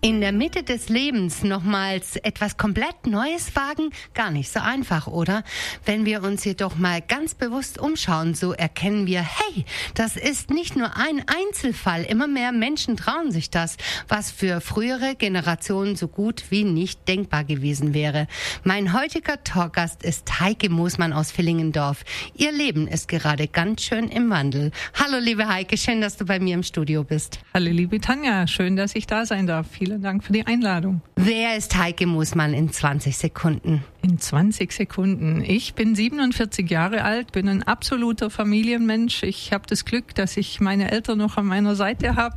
In der Mitte des Lebens nochmals etwas komplett Neues wagen? Gar nicht so einfach, oder? Wenn wir uns jedoch mal ganz bewusst umschauen, so erkennen wir, hey, das ist nicht nur ein Einzelfall. Immer mehr Menschen trauen sich das, was für frühere Generationen so gut wie nicht denkbar gewesen wäre. Mein heutiger Talkgast ist Heike Moosmann aus Villingendorf. Ihr Leben ist gerade ganz schön im Wandel. Hallo, liebe Heike, schön, dass du bei mir im Studio bist. Hallo, liebe Tanja, schön, dass ich da sein darf. Vielen Dank für die Einladung. Wer ist Heike Moosmann in 20 Sekunden? In 20 Sekunden. Ich bin 47 Jahre alt, bin ein absoluter Familienmensch. Ich habe das Glück, dass ich meine Eltern noch an meiner Seite habe.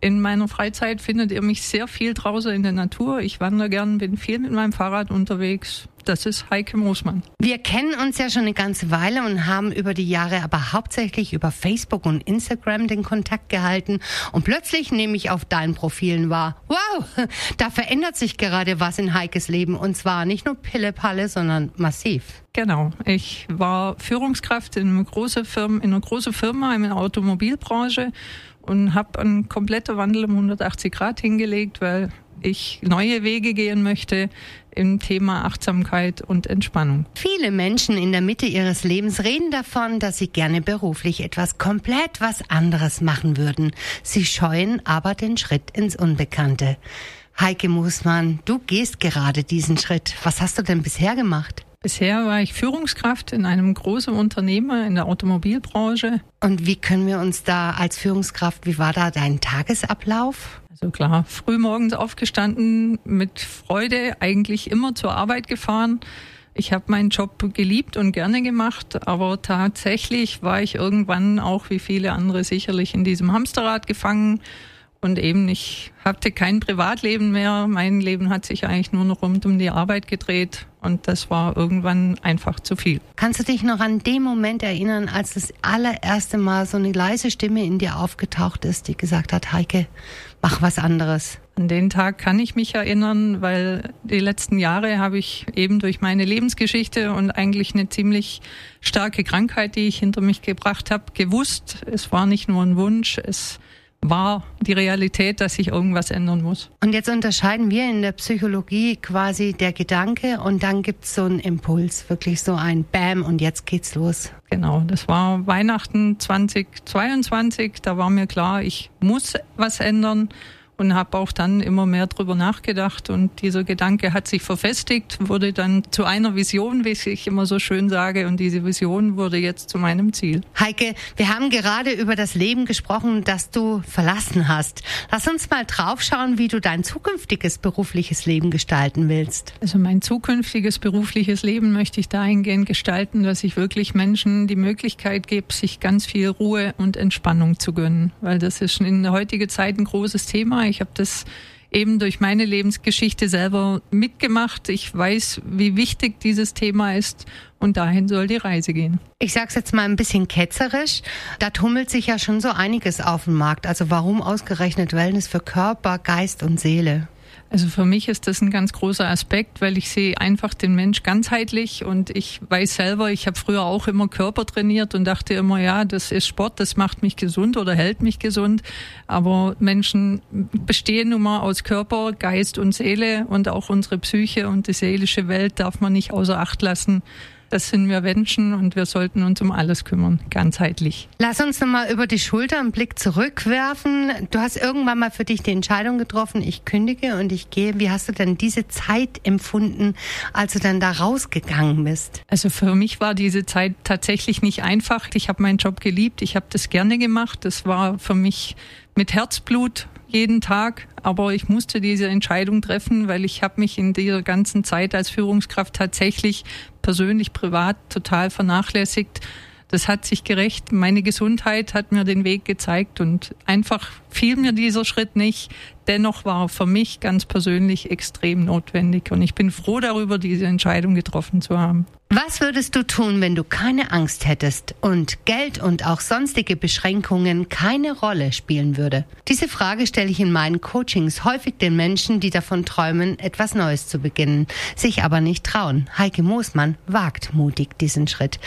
In meiner Freizeit findet ihr mich sehr viel draußen in der Natur. Ich wandere gern, bin viel mit meinem Fahrrad unterwegs. Das ist Heike Moosmann. Wir kennen uns ja schon eine ganze Weile und haben über die Jahre aber hauptsächlich über Facebook und Instagram den Kontakt gehalten. Und plötzlich nehme ich auf deinen Profilen wahr, wow, da verändert sich gerade was in Heikes Leben. Und zwar nicht nur Pille-Palle, sondern massiv. Genau. Ich war Führungskraft in einer großen Firma, in einer großen Firma in der Automobilbranche und habe einen kompletten Wandel um 180 Grad hingelegt, weil ich neue Wege gehen möchte im Thema Achtsamkeit und Entspannung. Viele Menschen in der Mitte ihres Lebens reden davon, dass sie gerne beruflich etwas komplett was anderes machen würden. Sie scheuen aber den Schritt ins Unbekannte. Heike Musmann, du gehst gerade diesen Schritt. Was hast du denn bisher gemacht? Bisher war ich Führungskraft in einem großen Unternehmen in der Automobilbranche. Und wie können wir uns da als Führungskraft, wie war da dein Tagesablauf? Also klar, früh morgens aufgestanden, mit Freude eigentlich immer zur Arbeit gefahren. Ich habe meinen Job geliebt und gerne gemacht, aber tatsächlich war ich irgendwann auch wie viele andere sicherlich in diesem Hamsterrad gefangen und eben ich hatte kein Privatleben mehr. Mein Leben hat sich eigentlich nur noch rund um die Arbeit gedreht und das war irgendwann einfach zu viel. Kannst du dich noch an den Moment erinnern, als das allererste Mal so eine leise Stimme in dir aufgetaucht ist, die gesagt hat, Heike, mach was anderes? An den Tag kann ich mich erinnern, weil die letzten Jahre habe ich eben durch meine Lebensgeschichte und eigentlich eine ziemlich starke Krankheit, die ich hinter mich gebracht habe, gewusst, es war nicht nur ein Wunsch, es war die Realität, dass sich irgendwas ändern muss. Und jetzt unterscheiden wir in der Psychologie quasi der Gedanke und dann gibt es so einen Impuls, wirklich so ein Bam und jetzt geht's los. Genau, das war Weihnachten 2022, da war mir klar, ich muss was ändern und habe auch dann immer mehr drüber nachgedacht und dieser Gedanke hat sich verfestigt, wurde dann zu einer Vision, wie ich immer so schön sage und diese Vision wurde jetzt zu meinem Ziel. Heike, wir haben gerade über das Leben gesprochen, das du verlassen hast. Lass uns mal draufschauen, wie du dein zukünftiges berufliches Leben gestalten willst. Also mein zukünftiges berufliches Leben möchte ich dahingehend gestalten, dass ich wirklich Menschen die Möglichkeit gebe, sich ganz viel Ruhe und Entspannung zu gönnen, weil das ist in der heutigen Zeit ein großes Thema. Ich habe das eben durch meine Lebensgeschichte selber mitgemacht. Ich weiß, wie wichtig dieses Thema ist und dahin soll die Reise gehen. Ich sage es jetzt mal ein bisschen ketzerisch. Da tummelt sich ja schon so einiges auf dem Markt. Also warum ausgerechnet Wellness für Körper, Geist und Seele? Also für mich ist das ein ganz großer Aspekt, weil ich sehe einfach den Mensch ganzheitlich und ich weiß selber, ich habe früher auch immer Körper trainiert und dachte immer, ja, das ist Sport, das macht mich gesund oder hält mich gesund. Aber Menschen bestehen nun mal aus Körper, Geist und Seele und auch unsere Psyche und die seelische Welt darf man nicht außer Acht lassen. Das sind wir Menschen und wir sollten uns um alles kümmern, ganzheitlich. Lass uns nochmal über die Schulter einen Blick zurückwerfen. Du hast irgendwann mal für dich die Entscheidung getroffen, ich kündige und ich gehe. Wie hast du denn diese Zeit empfunden, als du dann da rausgegangen bist? Also für mich war diese Zeit tatsächlich nicht einfach. Ich habe meinen Job geliebt, ich habe das gerne gemacht. Das war für mich mit Herzblut jeden Tag, aber ich musste diese Entscheidung treffen, weil ich habe mich in dieser ganzen Zeit als Führungskraft tatsächlich persönlich, privat total vernachlässigt. Das hat sich gerecht. Meine Gesundheit hat mir den Weg gezeigt und einfach fiel mir dieser Schritt nicht. Dennoch war für mich ganz persönlich extrem notwendig und ich bin froh darüber, diese Entscheidung getroffen zu haben. Was würdest du tun, wenn du keine Angst hättest und Geld und auch sonstige Beschränkungen keine Rolle spielen würde? Diese Frage stelle ich in meinen Coachings häufig den Menschen, die davon träumen, etwas Neues zu beginnen, sich aber nicht trauen. Heike Moosmann wagt mutig diesen Schritt.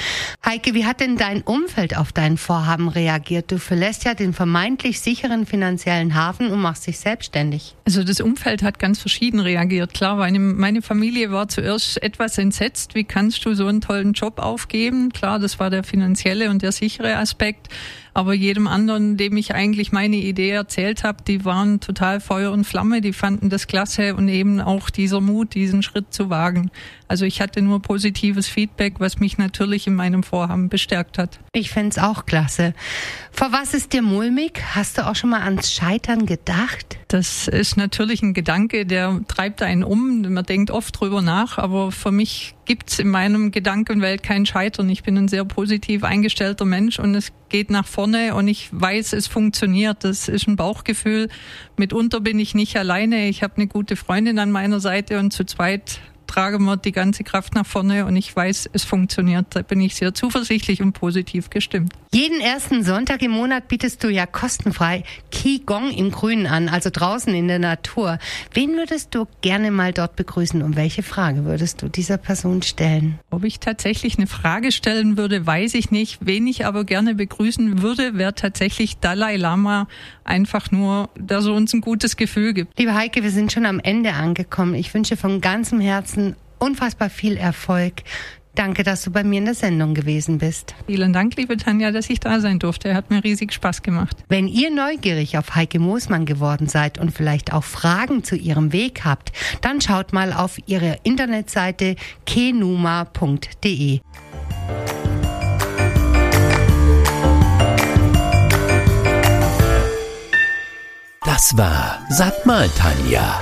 Heike, wie hat denn dein Umfeld auf dein Vorhaben reagiert? Du verlässt ja den vermeintlich sicheren finanziellen Hafen und machst dich selbstständig. Also das Umfeld hat ganz verschieden reagiert. Klar, meine, meine Familie war zuerst etwas entsetzt. Wie kannst du so einen tollen Job aufgeben. Klar, das war der finanzielle und der sichere Aspekt. Aber jedem anderen, dem ich eigentlich meine Idee erzählt habe, die waren total Feuer und Flamme, die fanden das klasse und eben auch dieser Mut, diesen Schritt zu wagen. Also ich hatte nur positives Feedback, was mich natürlich in meinem Vorhaben bestärkt hat. Ich fände es auch klasse. Vor was ist dir mulmig? Hast du auch schon mal ans Scheitern gedacht? Das ist natürlich ein Gedanke, der treibt einen um. Man denkt oft drüber nach, aber für mich gibt es in meinem Gedankenwelt kein Scheitern. Ich bin ein sehr positiv eingestellter Mensch und es geht nach vorne und ich weiß, es funktioniert. Das ist ein Bauchgefühl. Mitunter bin ich nicht alleine. Ich habe eine gute Freundin an meiner Seite und zu zweit tragen wir die ganze Kraft nach vorne und ich weiß, es funktioniert. Da bin ich sehr zuversichtlich und positiv gestimmt. Jeden ersten Sonntag im Monat bietest du ja kostenfrei Qigong im Grünen an, also draußen in der Natur. Wen würdest du gerne mal dort begrüßen und welche Frage würdest du dieser Person stellen? Ob ich tatsächlich eine Frage stellen würde, weiß ich nicht. Wen ich aber gerne begrüßen würde, wäre tatsächlich Dalai Lama. Einfach nur, dass er uns ein gutes Gefühl gibt. Liebe Heike, wir sind schon am Ende angekommen. Ich wünsche von ganzem Herzen Herzen unfassbar viel Erfolg. Danke, dass du bei mir in der Sendung gewesen bist. Vielen Dank, liebe Tanja, dass ich da sein durfte. Hat mir riesig Spaß gemacht. Wenn ihr neugierig auf Heike Moosmann geworden seid und vielleicht auch Fragen zu ihrem Weg habt, dann schaut mal auf ihre Internetseite kenuma.de. Das war Sag mal Tanja,